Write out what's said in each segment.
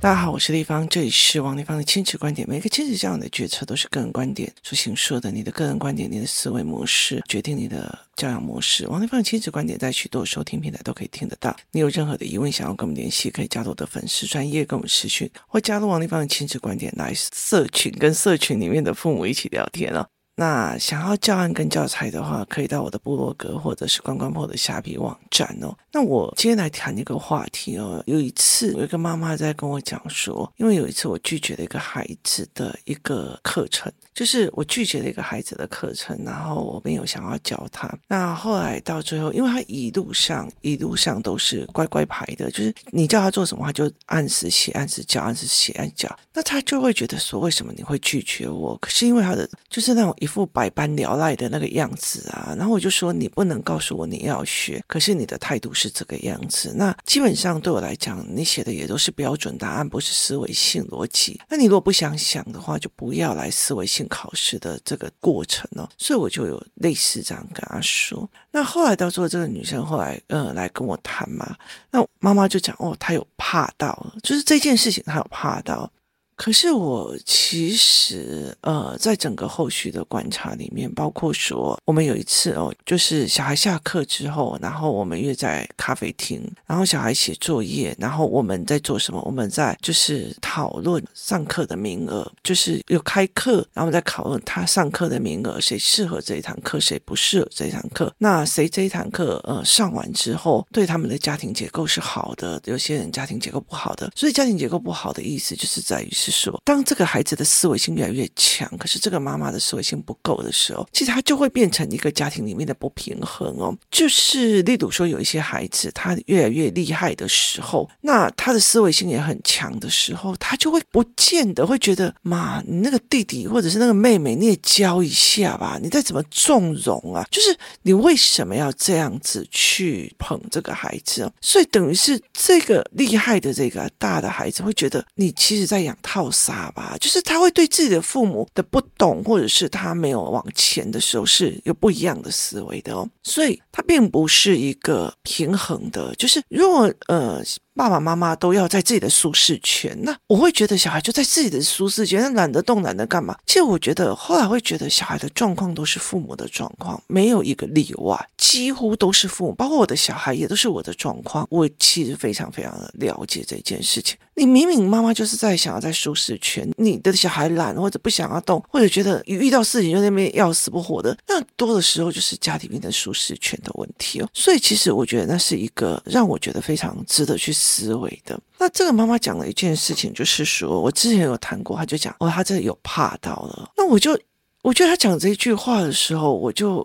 大家好，我是丽芳，这里是王丽芳的亲子观点。每个亲子教养的决策都是个人观点所形塑的，你的个人观点、你的思维模式决定你的教养模式。王丽芳的亲子观点在许多收听平台都可以听得到。你有任何的疑问想要跟我们联系，可以加入我的粉丝专业跟我们私讯，或加入王丽芳的亲子观点来社群，跟社群里面的父母一起聊天哦。那想要教案跟教材的话，可以到我的部落格或者是关关破的虾皮网站哦。那我今天来谈一个话题哦。有一次，有一个妈妈在跟我讲说，因为有一次我拒绝了一个孩子的一个课程，就是我拒绝了一个孩子的课程，然后我没有想要教他。那后来到最后，因为他一路上一路上都是乖乖牌的，就是你叫他做什么，他就按时写、按时教、按时写、按教。那他就会觉得说，为什么你会拒绝我？可是因为他的就是那种。一副百般聊赖的那个样子啊，然后我就说，你不能告诉我你要学，可是你的态度是这个样子。那基本上对我来讲，你写的也都是标准答案，不是思维性逻辑。那你如果不想想的话，就不要来思维性考试的这个过程哦。所以我就有类似这样跟他说。那后来到时候这个女生后来呃来跟我谈嘛，那妈妈就讲哦，她有怕到，就是这件事情她有怕到。可是我其实呃，在整个后续的观察里面，包括说我们有一次哦，就是小孩下课之后，然后我们约在咖啡厅，然后小孩写作业，然后我们在做什么？我们在就是讨论上课的名额，就是有开课，然后我们在讨论他上课的名额，谁适合这一堂课，谁不适合这一堂课？那谁这一堂课呃上完之后，对他们的家庭结构是好的，有些人家庭结构不好的，所以家庭结构不好的意思就是在于是。说，当这个孩子的思维性越来越强，可是这个妈妈的思维性不够的时候，其实他就会变成一个家庭里面的不平衡哦。就是例如说，有一些孩子他越来越厉害的时候，那他的思维性也很强的时候，他就会不见得会觉得，妈，你那个弟弟或者是那个妹妹，你也教一下吧，你再怎么纵容啊？就是你为什么要这样子去捧这个孩子哦？所以等于是这个厉害的这个大的孩子会觉得，你其实在养他套杀吧，就是他会对自己的父母的不懂，或者是他没有往前的时候是有不一样的思维的哦，所以他并不是一个平衡的，就是如果呃。爸爸妈妈都要在自己的舒适圈，那我会觉得小孩就在自己的舒适圈，那懒得动，懒得干嘛。其实我觉得后来会觉得小孩的状况都是父母的状况，没有一个例外，几乎都是父母，包括我的小孩也都是我的状况。我其实非常非常的了解这件事情。你明明妈妈就是在想要在舒适圈，你的小孩懒或者不想要动，或者觉得一遇到事情就那边要死不活的，那多的时候就是家里面的舒适圈的问题哦。所以其实我觉得那是一个让我觉得非常值得去。思维的。那这个妈妈讲了一件事情，就是说我之前有谈过，她就讲哦，她这有怕到了。那我就我觉得她讲这一句话的时候，我就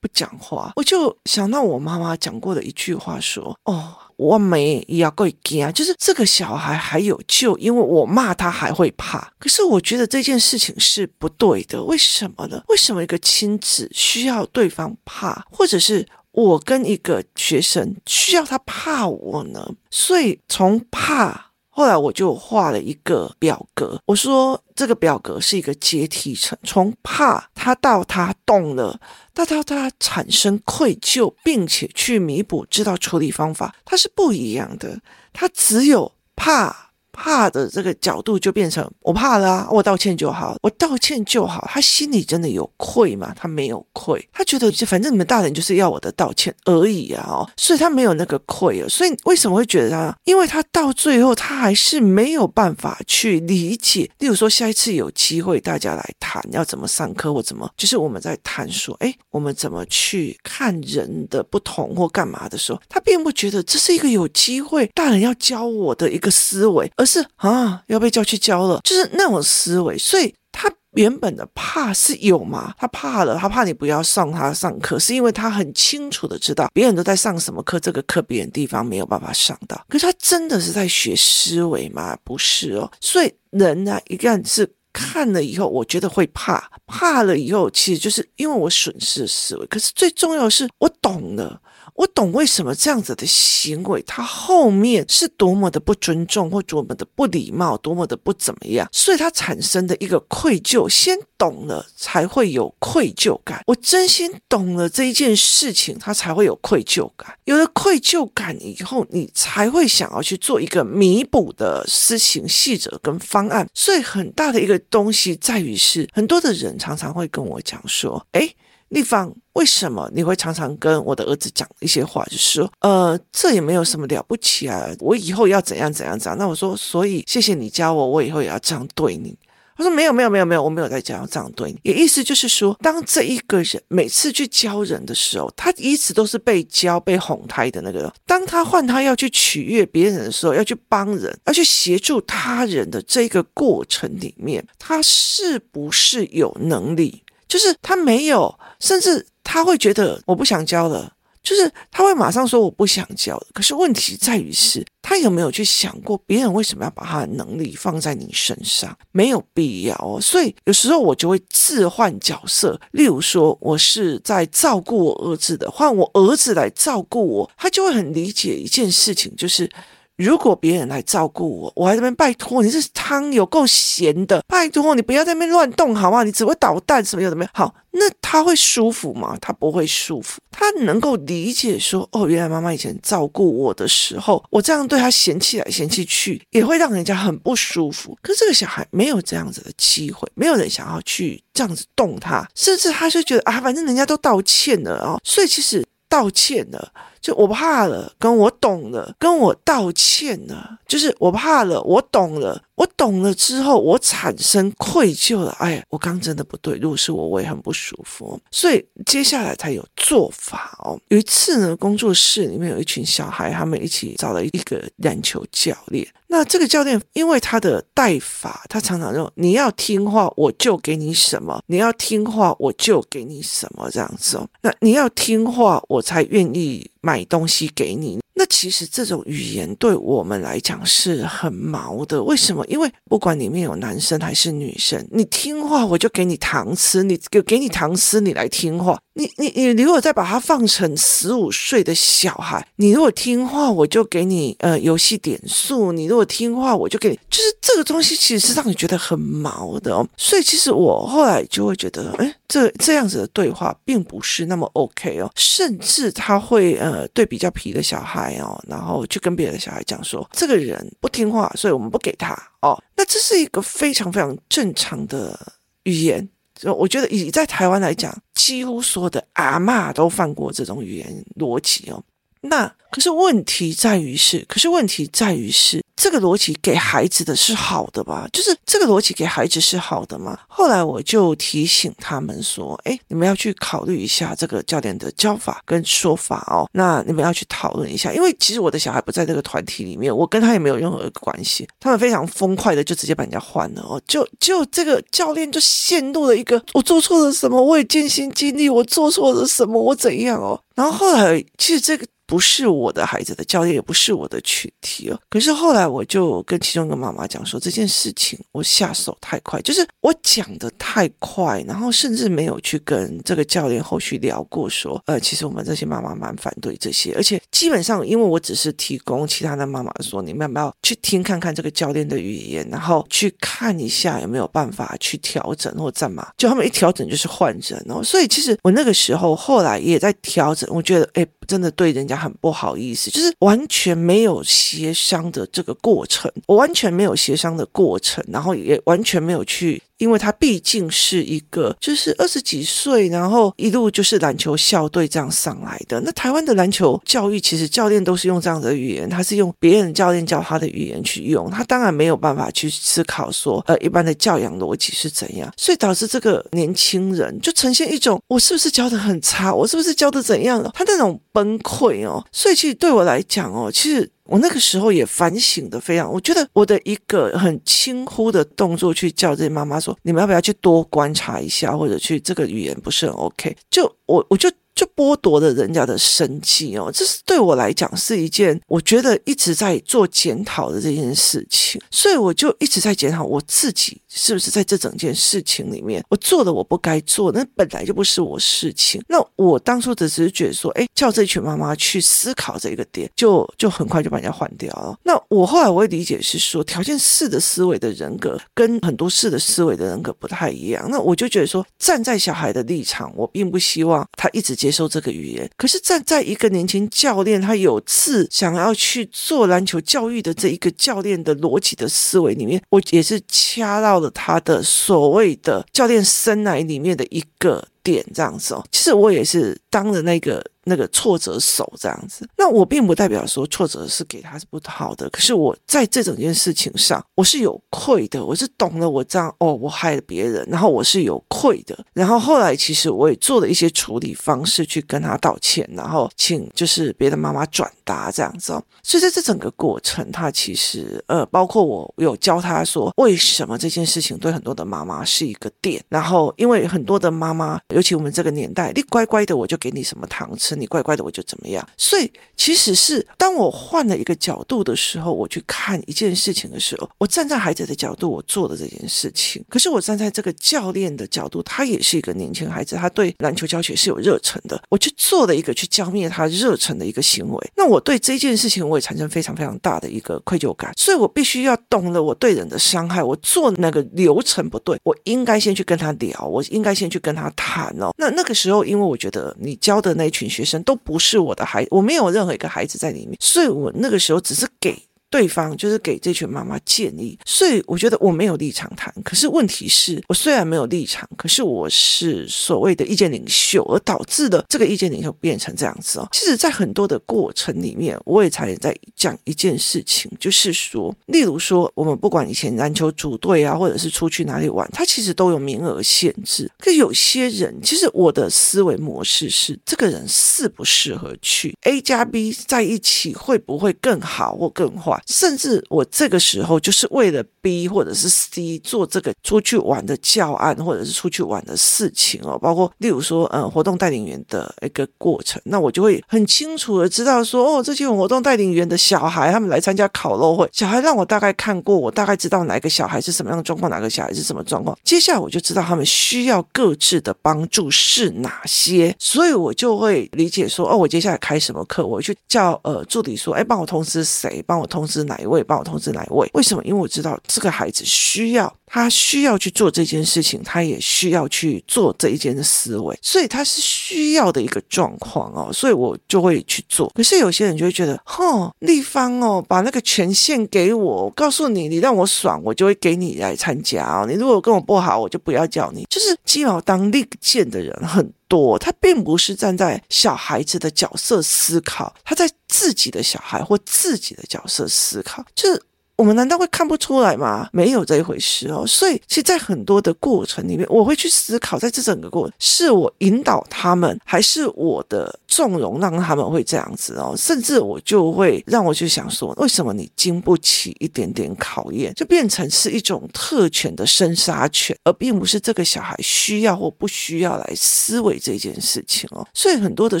不讲话，我就想到我妈妈讲过的一句话，说哦，我没要过惊，就是这个小孩还有救，因为我骂他还会怕。可是我觉得这件事情是不对的，为什么呢？为什么一个亲子需要对方怕，或者是？我跟一个学生需要他怕我呢，所以从怕，后来我就画了一个表格。我说这个表格是一个阶梯层，从怕他到他动了，到到他产生愧疚，并且去弥补，知道处理方法，它是不一样的。他只有怕。怕的这个角度就变成我怕了，我道歉就好，我道歉就好。他心里真的有愧吗？他没有愧，他觉得反正你们大人就是要我的道歉而已啊，哦，所以他没有那个愧啊。所以为什么会觉得他？因为他到最后他还是没有办法去理解。例如说，下一次有机会大家来谈要怎么上课或怎么，就是我们在谈说，哎，我们怎么去看人的不同或干嘛的时候，他并不觉得这是一个有机会大人要教我的一个思维。是啊，要被叫去教了，就是那种思维。所以他原本的怕是有吗？他怕了，他怕你不要上他上课，是因为他很清楚的知道别人都在上什么课，这个课别人地方没有办法上到。可是他真的是在学思维吗？不是哦。所以人呢，一旦是看了以后，我觉得会怕，怕了以后，其实就是因为我损失了思维。可是最重要的是，我懂了。我懂为什么这样子的行为，他后面是多么的不尊重，或者多么的不礼貌，多么的不怎么样，所以他产生的一个愧疚。先懂了才会有愧疚感，我真心懂了这一件事情，他才会有愧疚感。有了愧疚感以后，你才会想要去做一个弥补的施行细则跟方案。所以很大的一个东西在于是，很多的人常常会跟我讲说：“诶。”丽芳，为什么你会常常跟我的儿子讲一些话，就是说，呃，这也没有什么了不起啊，我以后要怎样怎样怎样。那我说，所以谢谢你教我，我以后也要这样对你。他说没有没有没有没有，我没有在讲要这样对你。也意思就是说，当这一个人每次去教人的时候，他一直都是被教、被哄抬的那个。当他换他要去取悦别人的时候，要去帮人，要去协助他人的这个过程里面，他是不是有能力？就是他没有，甚至他会觉得我不想教了，就是他会马上说我不想教。可是问题在于是，他有没有去想过别人为什么要把他的能力放在你身上？没有必要哦。所以有时候我就会置换角色，例如说我是在照顾我儿子的，换我儿子来照顾我，他就会很理解一件事情，就是。如果别人来照顾我，我还在那边拜托你，这汤有够咸的，拜托你不要在那边乱动好吗？你只会捣蛋什么有的没有。好，那他会舒服吗？他不会舒服。他能够理解说，哦，原来妈妈以前照顾我的时候，我这样对他嫌弃来嫌弃去，也会让人家很不舒服。可是这个小孩没有这样子的机会，没有人想要去这样子动他，甚至他就觉得啊，反正人家都道歉了哦，所以其实道歉了。就我怕了，跟我懂了，跟我道歉了，就是我怕了，我懂了，我懂了之后，我产生愧疚了。哎，我刚真的不对，如果是我，我也很不舒服。所以接下来才有做法哦。有一次呢，工作室里面有一群小孩，他们一起找了一个篮球教练。那这个教练因为他的带法，他常常说：“你要听话，我就给你什么；你要听话，我就给你什么。”这样子哦。那你要听话，我才愿意。买买东西给你，那其实这种语言对我们来讲是很毛的。为什么？因为不管里面有男生还是女生，你听话我就给你糖吃，你给给你糖吃，你来听话。你你你，你如果再把它放成十五岁的小孩，你如果听话，我就给你呃游戏点数；你如果听话，我就给你，就是这个东西其实是让你觉得很毛的哦。所以其实我后来就会觉得，哎，这这样子的对话并不是那么 OK 哦，甚至他会呃对比较皮的小孩哦，然后去跟别的小孩讲说，这个人不听话，所以我们不给他哦。那这是一个非常非常正常的语言。我觉得以在台湾来讲，几乎所有的阿嬷都犯过这种语言逻辑哦。那可是问题在于是，可是问题在于是。这个逻辑给孩子的是好的吧？就是这个逻辑给孩子是好的吗？后来我就提醒他们说：“哎，你们要去考虑一下这个教练的教法跟说法哦。那你们要去讨论一下，因为其实我的小孩不在这个团体里面，我跟他也没有任何关系。他们非常风快的就直接把人家换了哦，就就这个教练就陷入了一个我做错了什么，我也尽心尽力，我做错了什么，我怎样哦？然后后来其实这个。不是我的孩子的教练，也不是我的群体哦。可是后来我就跟其中一个妈妈讲说，这件事情我下手太快，就是我讲的太快，然后甚至没有去跟这个教练后续聊过，说，呃，其实我们这些妈妈蛮反对这些，而且基本上，因为我只是提供其他的妈妈说，你们要不要去听看看这个教练的语言，然后去看一下有没有办法去调整或干嘛？就他们一调整就是换人哦。所以其实我那个时候后来也在调整，我觉得，哎，真的对人家。很不好意思，就是完全没有协商的这个过程，我完全没有协商的过程，然后也完全没有去。因为他毕竟是一个，就是二十几岁，然后一路就是篮球校队这样上来的。那台湾的篮球教育，其实教练都是用这样的语言，他是用别人教练教他的语言去用，他当然没有办法去思考说，呃，一般的教养逻辑是怎样，所以导致这个年轻人就呈现一种，我是不是教得很差，我是不是教得怎样了？他那种崩溃哦，所以其实对我来讲哦，其实。我那个时候也反省的非常，我觉得我的一个很轻忽的动作，去叫这些妈妈说，你们要不要去多观察一下，或者去这个语言不是很 OK，就我我就就剥夺了人家的生计哦。这是对我来讲是一件我觉得一直在做检讨的这件事情，所以我就一直在检讨我自己是不是在这整件事情里面，我做了我不该做，那本来就不是我事情。那我当初只是觉得说，哎，叫这群妈妈去思考这个点，就就很快就把人家换掉了。那我后来我会理解是说，条件式的思维的人格跟很多式的思维的人格不太一样。那我就觉得说，站在小孩的立场，我并不希望他一直接受这个语言。可是站在一个年轻教练，他有次想要去做篮球教育的这一个教练的逻辑的思维里面，我也是掐到了他的所谓的教练生来里面的一个点，这样子哦。其实我也是当了那个。那个挫折手这样子，那我并不代表说挫折是给他是不好的，可是我在这整件事情上，我是有愧的，我是懂了我这样哦，我害了别人，然后我是有愧的，然后后来其实我也做了一些处理方式去跟他道歉，然后请就是别的妈妈转达这样子哦，所以在这整个过程，他其实呃，包括我有教他说为什么这件事情对很多的妈妈是一个点，然后因为很多的妈妈，尤其我们这个年代，你乖乖的我就给你什么糖吃。你乖乖的，我就怎么样。所以，其实是当我换了一个角度的时候，我去看一件事情的时候，我站在孩子的角度，我做的这件事情。可是，我站在这个教练的角度，他也是一个年轻孩子，他对篮球教学是有热忱的。我去做了一个去浇灭他热忱的一个行为。那我对这件事情，我也产生非常非常大的一个愧疚感。所以我必须要懂了我对人的伤害，我做那个流程不对，我应该先去跟他聊，我应该先去跟他谈那那个时候，因为我觉得你教的那群学生。都不是我的孩子，我没有任何一个孩子在里面，所以我那个时候只是给。对方就是给这群妈妈建议，所以我觉得我没有立场谈。可是问题是我虽然没有立场，可是我是所谓的意见领袖，而导致的这个意见领袖变成这样子哦。其实，在很多的过程里面，我也才在讲一件事情，就是说，例如说，我们不管以前篮球组队啊，或者是出去哪里玩，它其实都有名额限制。可有些人，其实我的思维模式是，这个人适不适合去 A 加 B 在一起，会不会更好或更坏？甚至我这个时候就是为了 B 或者是 C 做这个出去玩的教案，或者是出去玩的事情哦，包括例如说，嗯，活动带领员的一个过程，那我就会很清楚的知道说，哦，这些活动带领员的小孩他们来参加烤肉会，小孩让我大概看过，我大概知道哪个小孩是什么样的状况，哪个小孩是什么状况，接下来我就知道他们需要各自的帮助是哪些，所以我就会理解说，哦，我接下来开什么课，我去叫呃助理说，哎，帮我通知谁，帮我通知。是哪一位帮我通知哪一位？为什么？因为我知道这个孩子需要，他需要去做这件事情，他也需要去做这一件思维，所以他是需要的一个状况哦，所以我就会去做。可是有些人就会觉得，哼，立方哦，把那个权限给我，我告诉你，你让我爽，我就会给你来参加哦。你如果跟我不好，我就不要叫你。就是鸡毛当令箭的人很多，他并不是站在小孩子的角色思考，他在。自己的小孩或自己的角色思考，就是我们难道会看不出来吗？没有这一回事哦。所以，其实，在很多的过程里面，我会去思考，在这整个过程，是我引导他们，还是我的纵容让他们会这样子哦？甚至我就会让我去想说，为什么你经不起一点点考验，就变成是一种特权的生杀权，而并不是这个小孩需要或不需要来思维这件事情哦。所以，很多的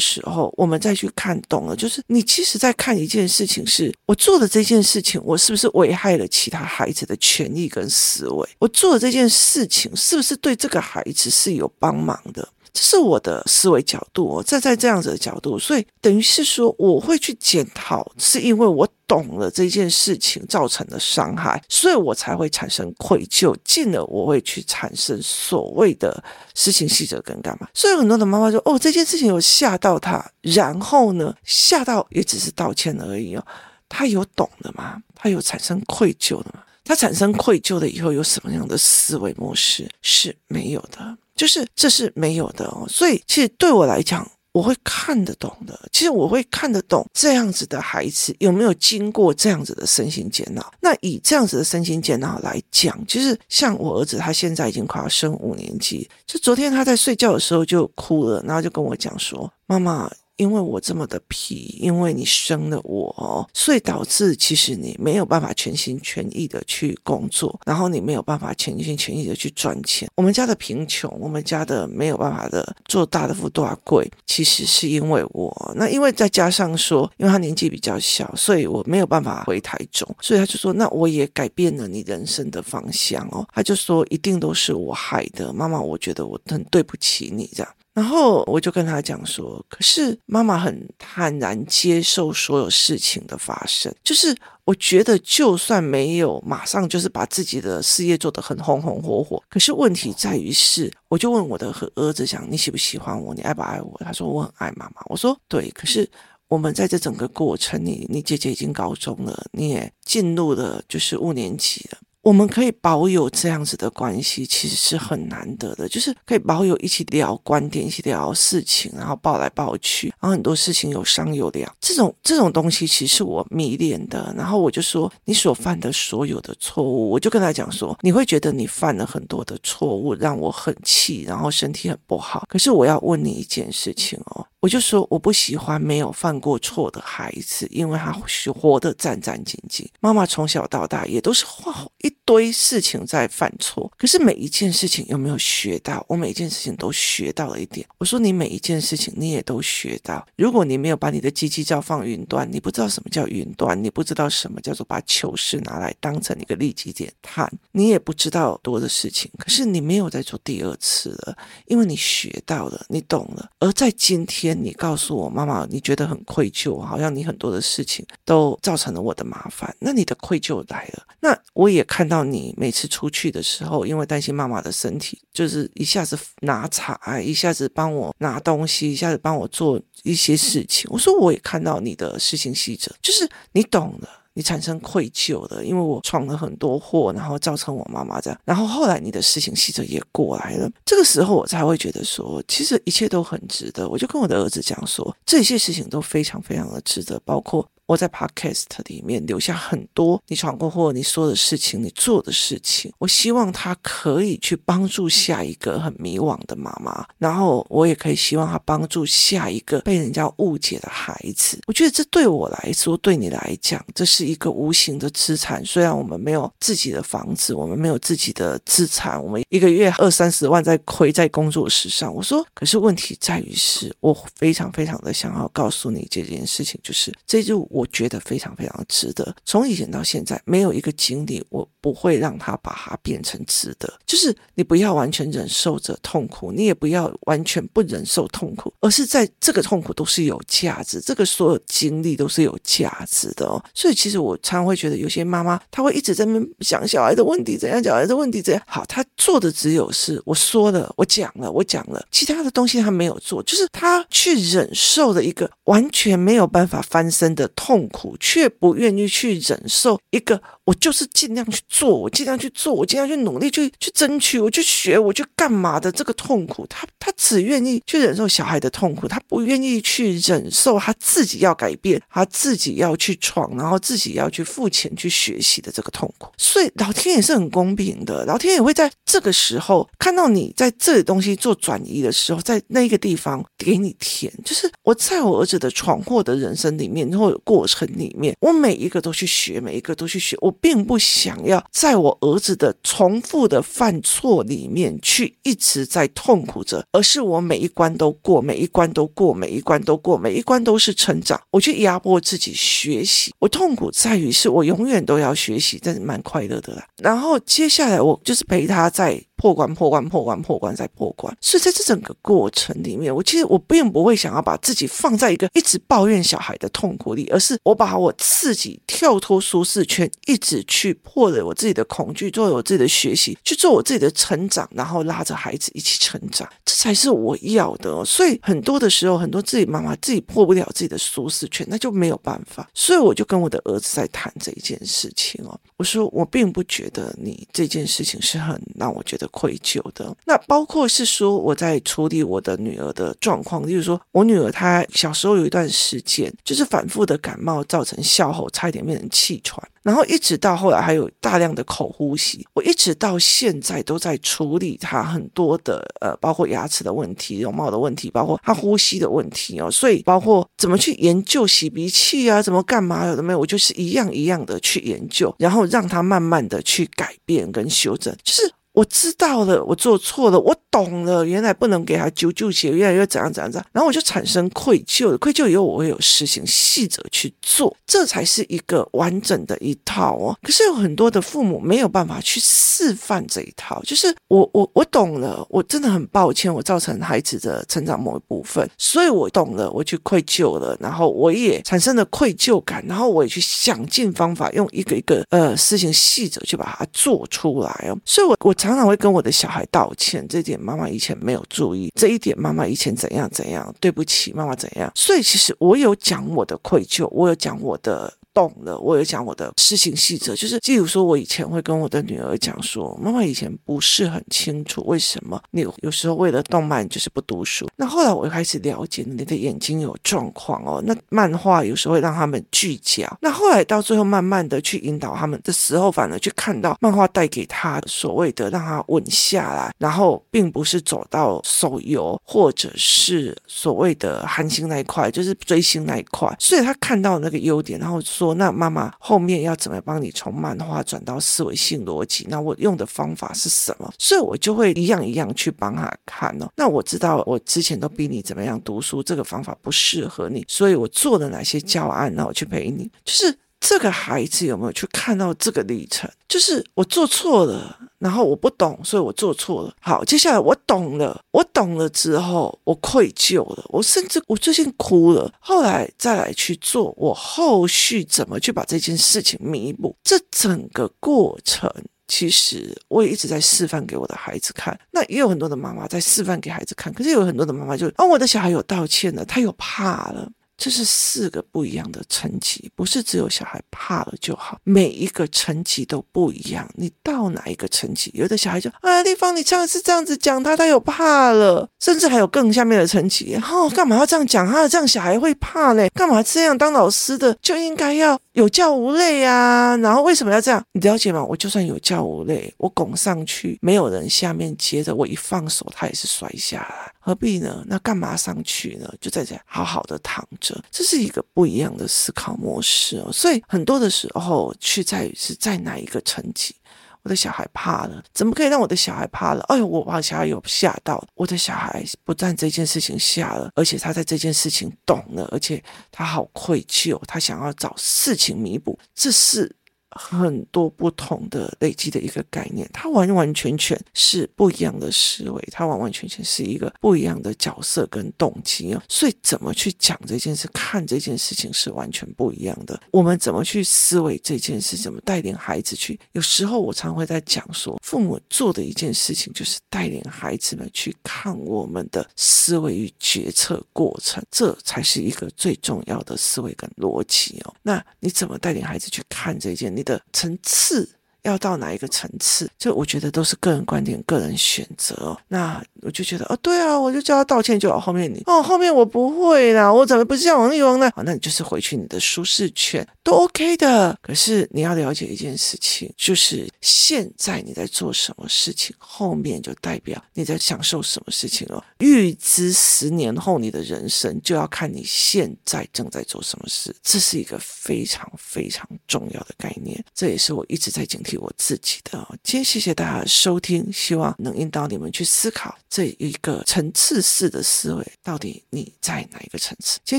时候，我们再去看懂了，就是你其实在看一件事情是，是我做的这件事情，我是不是我。危害了其他孩子的权益跟思维，我做的这件事情是不是对这个孩子是有帮忙的？这是我的思维角度，我站在这样子的角度，所以等于是说，我会去检讨，是因为我懂了这件事情造成的伤害，所以我才会产生愧疚，进而我会去产生所谓的事情细则跟干嘛。所以很多的妈妈说：“哦，这件事情有吓到他，然后呢，吓到也只是道歉而已哦。”他有懂的吗？他有产生愧疚的吗？他产生愧疚了以后有什么样的思维模式？是没有的，就是这是没有的哦。所以其实对我来讲，我会看得懂的。其实我会看得懂这样子的孩子有没有经过这样子的身心煎熬。那以这样子的身心煎熬来讲，其实像我儿子，他现在已经快要升五年级，就昨天他在睡觉的时候就哭了，然后就跟我讲说：“妈妈。”因为我这么的皮，因为你生了我，所以导致其实你没有办法全心全意的去工作，然后你没有办法全心全意的去赚钱。我们家的贫穷，我们家的没有办法的做大的富大贵，其实是因为我。那因为再加上说，因为他年纪比较小，所以我没有办法回台中，所以他就说，那我也改变了你人生的方向哦。他就说，一定都是我害的，妈妈，我觉得我很对不起你这样。然后我就跟他讲说，可是妈妈很坦然接受所有事情的发生，就是我觉得就算没有马上就是把自己的事业做得很红红火火，可是问题在于是，我就问我的儿子讲，你喜不喜欢我？你爱不爱我？他说我很爱妈妈。我说对，可是我们在这整个过程里，你你姐姐已经高中了，你也进入了就是五年级了。我们可以保有这样子的关系，其实是很难得的。就是可以保有一起聊观点，一起聊事情，然后抱来抱去，然后很多事情有商有量。这种这种东西，其实是我迷恋的。然后我就说，你所犯的所有的错误，我就跟他讲说，你会觉得你犯了很多的错误，让我很气，然后身体很不好。可是我要问你一件事情哦。我就说我不喜欢没有犯过错的孩子，因为他活得战战兢兢。妈妈从小到大也都是画一堆事情在犯错，可是每一件事情有没有学到？我每一件事情都学到了一点。我说你每一件事情你也都学到。如果你没有把你的机器照放云端，你不知道什么叫云端，你不知道什么叫做把糗事拿来当成一个利基点看，你也不知道多的事情。可是你没有再做第二次了，因为你学到了，你懂了。而在今天。你告诉我，妈妈，你觉得很愧疚，好像你很多的事情都造成了我的麻烦。那你的愧疚来了。那我也看到到你每次出去的时候，因为担心妈妈的身体，就是一下子拿茶，一下子帮我拿东西，一下子帮我做一些事情。我说我也看到你的事情细则，就是你懂了。你产生愧疚的，因为我闯了很多祸，然后造成我妈妈这样，然后后来你的事情细则也过来了，这个时候我才会觉得说，其实一切都很值得。我就跟我的儿子讲说，这些事情都非常非常的值得，包括。我在 Podcast 里面留下很多你闯过祸、你说的事情、你做的事情。我希望他可以去帮助下一个很迷惘的妈妈，然后我也可以希望他帮助下一个被人家误解的孩子。我觉得这对我来说，对你来讲，这是一个无形的资产。虽然我们没有自己的房子，我们没有自己的资产，我们一个月二三十万在亏在工作室上。我说，可是问题在于是，我非常非常的想要告诉你这件事情，就是这就。我觉得非常非常值得。从以前到现在，没有一个经历，我不会让他把它变成值得。就是你不要完全忍受着痛苦，你也不要完全不忍受痛苦，而是在这个痛苦都是有价值，这个所有经历都是有价值的哦。所以其实我常常会觉得，有些妈妈她会一直在那边想小孩的问题怎样，小孩的问题怎样。好，她做的只有是我说了，我讲了，我讲了，其他的东西她没有做，就是她去忍受的一个完全没有办法翻身的痛。痛苦，却不愿意去忍受一个，我就是尽量去做，我尽量去做，我尽量去努力去去争取，我去学，我去干嘛的这个痛苦，他他只愿意去忍受小孩的痛苦，他不愿意去忍受他自己要改变，他自己要去闯，然后自己要去付钱去学习的这个痛苦。所以老天也是很公平的，老天也会在这个时候看到你在这里东西做转移的时候，在那个地方给你填，就是我在我儿子的闯祸的人生里面，然后。过程里面，我每一个都去学，每一个都去学。我并不想要在我儿子的重复的犯错里面去一直在痛苦着，而是我每一关都过，每一关都过，每一关都过，每一关都是成长。我去压迫自己学习，我痛苦在于是我永远都要学习，但是蛮快乐的啦。然后接下来我就是陪他在。破关，破关，破关，破关，再破关。所以在这整个过程里面，我其实我并不会想要把自己放在一个一直抱怨小孩的痛苦里，而是我把我自己跳脱舒适圈，一直去破了我自己的恐惧，做我自己的学习，去做我自己的成长，然后拉着孩子一起成长，这才是我要的。所以很多的时候，很多自己妈妈自己破不了自己的舒适圈，那就没有办法。所以我就跟我的儿子在谈这一件事情哦，我说我并不觉得你这件事情是很让我觉得。得愧疚的。那包括是说我在处理我的女儿的状况，例如说我女儿她小时候有一段时间就是反复的感冒，造成笑吼，差一点变成气喘。然后一直到后来还有大量的口呼吸，我一直到现在都在处理她很多的呃，包括牙齿的问题、容貌的问题，包括她呼吸的问题哦。所以包括怎么去研究洗鼻器啊，怎么干嘛有的没有，我就是一样一样的去研究，然后让她慢慢的去改变跟修正，就是。我知道了，我做错了，我懂了，原来不能给他啾啾鞋，越来越怎样怎样怎样，然后我就产生愧疚，愧疚以后我会有实行细则去做，这才是一个完整的一套哦。可是有很多的父母没有办法去示范这一套，就是我我我懂了，我真的很抱歉，我造成孩子的成长某一部分，所以我懂了，我去愧疚了，然后我也产生了愧疚感，然后我也去想尽方法，用一个一个呃实行细则去把它做出来哦。所以我我。常常会跟我的小孩道歉，这点妈妈以前没有注意，这一点妈妈以前怎样怎样，对不起，妈妈怎样。所以其实我有讲我的愧疚，我有讲我的。懂了，我有讲我的事情细则，就是，例如说，我以前会跟我的女儿讲说，妈妈以前不是很清楚为什么你有，时候为了动漫就是不读书。那后来我开始了解你的眼睛有状况哦，那漫画有时候会让他们聚焦。那后来到最后慢慢的去引导他们的时候，反而去看到漫画带给他所谓的让他稳下来，然后并不是走到手游或者是所谓的韩星那一块，就是追星那一块。所以他看到那个优点，然后说。说那妈妈后面要怎么帮你从漫画转到思维性逻辑？那我用的方法是什么？所以我就会一样一样去帮他看哦。那我知道我之前都逼你怎么样读书，这个方法不适合你，所以我做了哪些教案，那我去陪你。就是这个孩子有没有去看到这个历程？就是我做错了。然后我不懂，所以我做错了。好，接下来我懂了，我懂了之后，我愧疚了，我甚至我最近哭了。后来再来去做，我后续怎么去把这件事情弥补？这整个过程，其实我也一直在示范给我的孩子看。那也有很多的妈妈在示范给孩子看，可是有很多的妈妈就，哦，我的小孩有道歉了，他有怕了。这是四个不一样的层级，不是只有小孩怕了就好，每一个层级都不一样。你到哪一个层级，有的小孩就啊，丽芳，你上次这样子讲他，他有怕了，甚至还有更下面的层级。哦，干嘛要这样讲？他这样小孩会怕嘞？干嘛这样？当老师的就应该要有教无类啊！然后为什么要这样？你了解吗？我就算有教无类，我拱上去，没有人下面接着，我一放手，他也是摔下来。何必呢？那干嘛上去呢？就在这好好的躺这是一个不一样的思考模式哦。所以很多的时候，去在于是在哪一个层级，我的小孩怕了，怎么可以让我的小孩怕了？哎呦，我把小孩有吓到，我的小孩不但这件事情吓了，而且他在这件事情懂了，而且他好愧疚，他想要找事情弥补，这是。很多不同的累积的一个概念，它完完全全是不一样的思维，它完完全全是一个不一样的角色跟动机哦。所以怎么去讲这件事，看这件事情是完全不一样的。我们怎么去思维这件事，怎么带领孩子去？有时候我常会在讲说，父母做的一件事情就是带领孩子们去看我们的思维与决策过程，这才是一个最重要的思维跟逻辑哦。那你怎么带领孩子去看这件？你的层次要到哪一个层次？这我觉得都是个人观点、个人选择。那我就觉得，哦，对啊，我就叫他道歉就好。后面你，哦，后面我不会啦，我怎么不像王力宏呢？好，那你就是回去你的舒适圈。都 OK 的，可是你要了解一件事情，就是现在你在做什么事情，后面就代表你在享受什么事情哦。预知十年后你的人生，就要看你现在正在做什么事，这是一个非常非常重要的概念，这也是我一直在警惕我自己的。今天谢谢大家的收听，希望能引导你们去思考这一个层次式的思维，到底你在哪一个层次？今天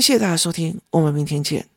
谢谢大家收听，我们明天见。